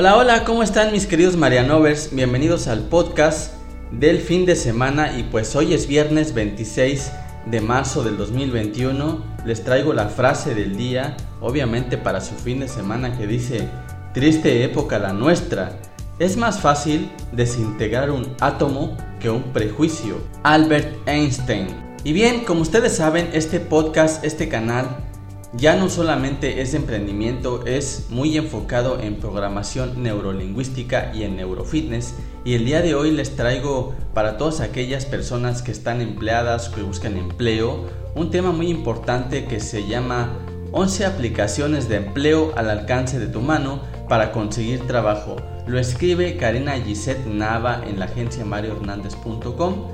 Hola, hola, ¿cómo están mis queridos Marianovers? Bienvenidos al podcast del fin de semana y pues hoy es viernes 26 de marzo del 2021. Les traigo la frase del día, obviamente para su fin de semana que dice, triste época la nuestra. Es más fácil desintegrar un átomo que un prejuicio. Albert Einstein. Y bien, como ustedes saben, este podcast, este canal, ya no solamente es de emprendimiento, es muy enfocado en programación neurolingüística y en neurofitness. Y el día de hoy les traigo para todas aquellas personas que están empleadas, que buscan empleo, un tema muy importante que se llama 11 aplicaciones de empleo al alcance de tu mano para conseguir trabajo. Lo escribe Karina Gisette Nava en la agencia mariohernández.com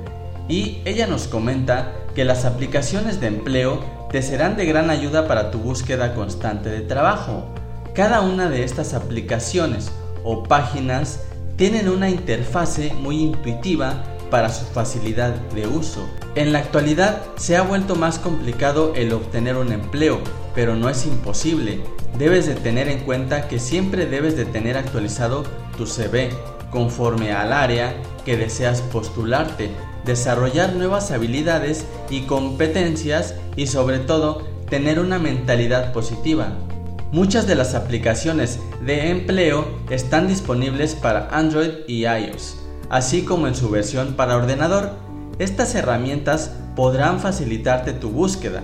y ella nos comenta que las aplicaciones de empleo te serán de gran ayuda para tu búsqueda constante de trabajo. Cada una de estas aplicaciones o páginas tienen una interfase muy intuitiva para su facilidad de uso. En la actualidad se ha vuelto más complicado el obtener un empleo, pero no es imposible. Debes de tener en cuenta que siempre debes de tener actualizado tu CV conforme al área que deseas postularte, desarrollar nuevas habilidades y competencias y sobre todo tener una mentalidad positiva. Muchas de las aplicaciones de empleo están disponibles para Android y iOS, así como en su versión para ordenador. Estas herramientas podrán facilitarte tu búsqueda,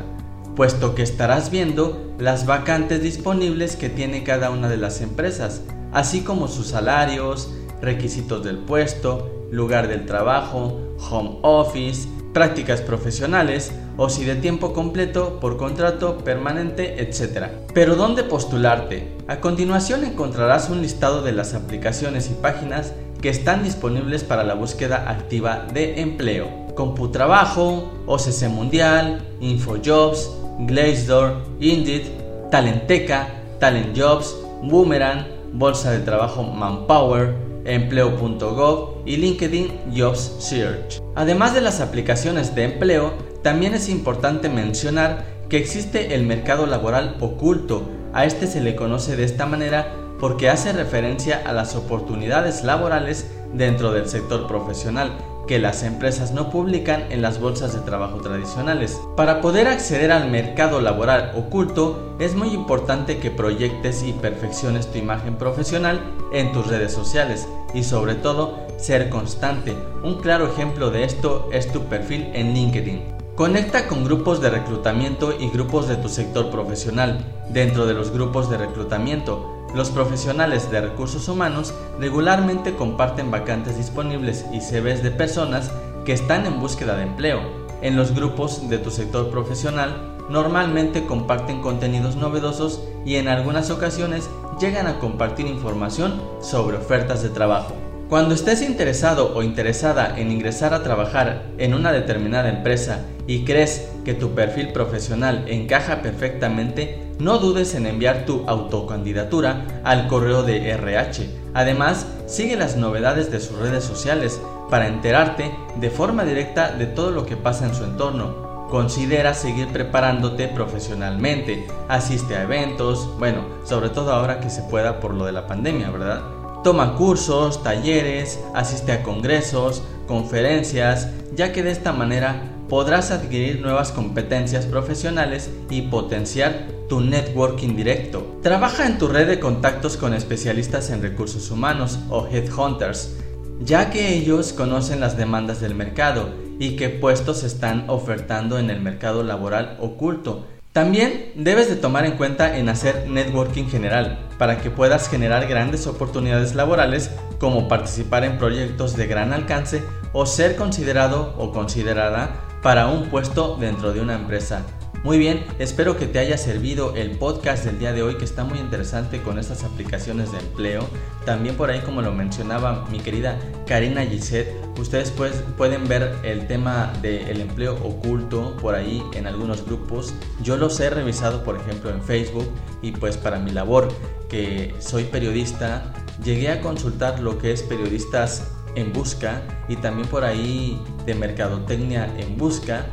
puesto que estarás viendo las vacantes disponibles que tiene cada una de las empresas, así como sus salarios, requisitos del puesto, lugar del trabajo, home office, prácticas profesionales o si de tiempo completo, por contrato, permanente, etc. Pero ¿dónde postularte? A continuación encontrarás un listado de las aplicaciones y páginas que están disponibles para la búsqueda activa de empleo. Computrabajo, OCC Mundial, InfoJobs, Glassdoor, Indeed, Talenteca, Talent Jobs, Boomerang, Bolsa de Trabajo Manpower, Empleo.gov y LinkedIn Jobs Search. Además de las aplicaciones de empleo, también es importante mencionar que existe el mercado laboral oculto. A este se le conoce de esta manera porque hace referencia a las oportunidades laborales dentro del sector profesional que las empresas no publican en las bolsas de trabajo tradicionales. Para poder acceder al mercado laboral oculto es muy importante que proyectes y perfecciones tu imagen profesional en tus redes sociales y sobre todo ser constante. Un claro ejemplo de esto es tu perfil en LinkedIn. Conecta con grupos de reclutamiento y grupos de tu sector profesional. Dentro de los grupos de reclutamiento, los profesionales de recursos humanos regularmente comparten vacantes disponibles y CVs de personas que están en búsqueda de empleo. En los grupos de tu sector profesional, normalmente comparten contenidos novedosos y en algunas ocasiones llegan a compartir información sobre ofertas de trabajo. Cuando estés interesado o interesada en ingresar a trabajar en una determinada empresa y crees que tu perfil profesional encaja perfectamente, no dudes en enviar tu autocandidatura al correo de RH. Además, sigue las novedades de sus redes sociales para enterarte de forma directa de todo lo que pasa en su entorno. Considera seguir preparándote profesionalmente, asiste a eventos, bueno, sobre todo ahora que se pueda por lo de la pandemia, ¿verdad? Toma cursos, talleres, asiste a congresos, conferencias, ya que de esta manera podrás adquirir nuevas competencias profesionales y potenciar tu networking directo. Trabaja en tu red de contactos con especialistas en recursos humanos o headhunters, ya que ellos conocen las demandas del mercado y qué puestos están ofertando en el mercado laboral oculto también debes de tomar en cuenta en hacer networking general para que puedas generar grandes oportunidades laborales como participar en proyectos de gran alcance o ser considerado o considerada para un puesto dentro de una empresa. Muy bien, espero que te haya servido el podcast del día de hoy que está muy interesante con estas aplicaciones de empleo. También por ahí como lo mencionaba mi querida Karina Gisette, ustedes pues, pueden ver el tema del empleo oculto por ahí en algunos grupos. Yo los he revisado por ejemplo en Facebook y pues para mi labor que soy periodista llegué a consultar lo que es periodistas en busca y también por ahí de mercadotecnia en busca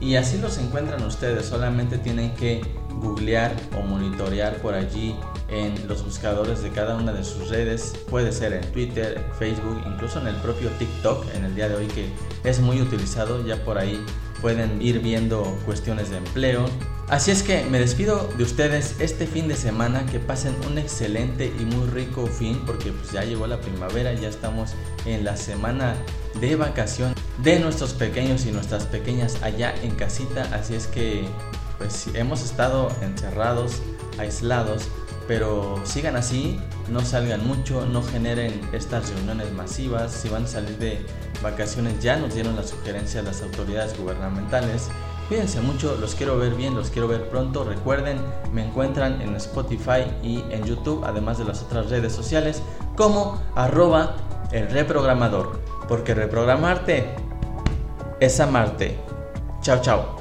y así los encuentran ustedes, solamente tienen que googlear o monitorear por allí en los buscadores de cada una de sus redes, puede ser en Twitter, Facebook, incluso en el propio TikTok en el día de hoy que es muy utilizado, ya por ahí pueden ir viendo cuestiones de empleo. Así es que me despido de ustedes este fin de semana, que pasen un excelente y muy rico fin, porque pues ya llegó la primavera, ya estamos en la semana de vacación de nuestros pequeños y nuestras pequeñas allá en casita, así es que pues hemos estado encerrados, aislados, pero sigan así, no salgan mucho, no generen estas reuniones masivas, si van a salir de vacaciones ya nos dieron la sugerencia las autoridades gubernamentales. Cuídense mucho, los quiero ver bien, los quiero ver pronto. Recuerden, me encuentran en Spotify y en YouTube, además de las otras redes sociales, como arroba el reprogramador. Porque reprogramarte es amarte. Chao, chao.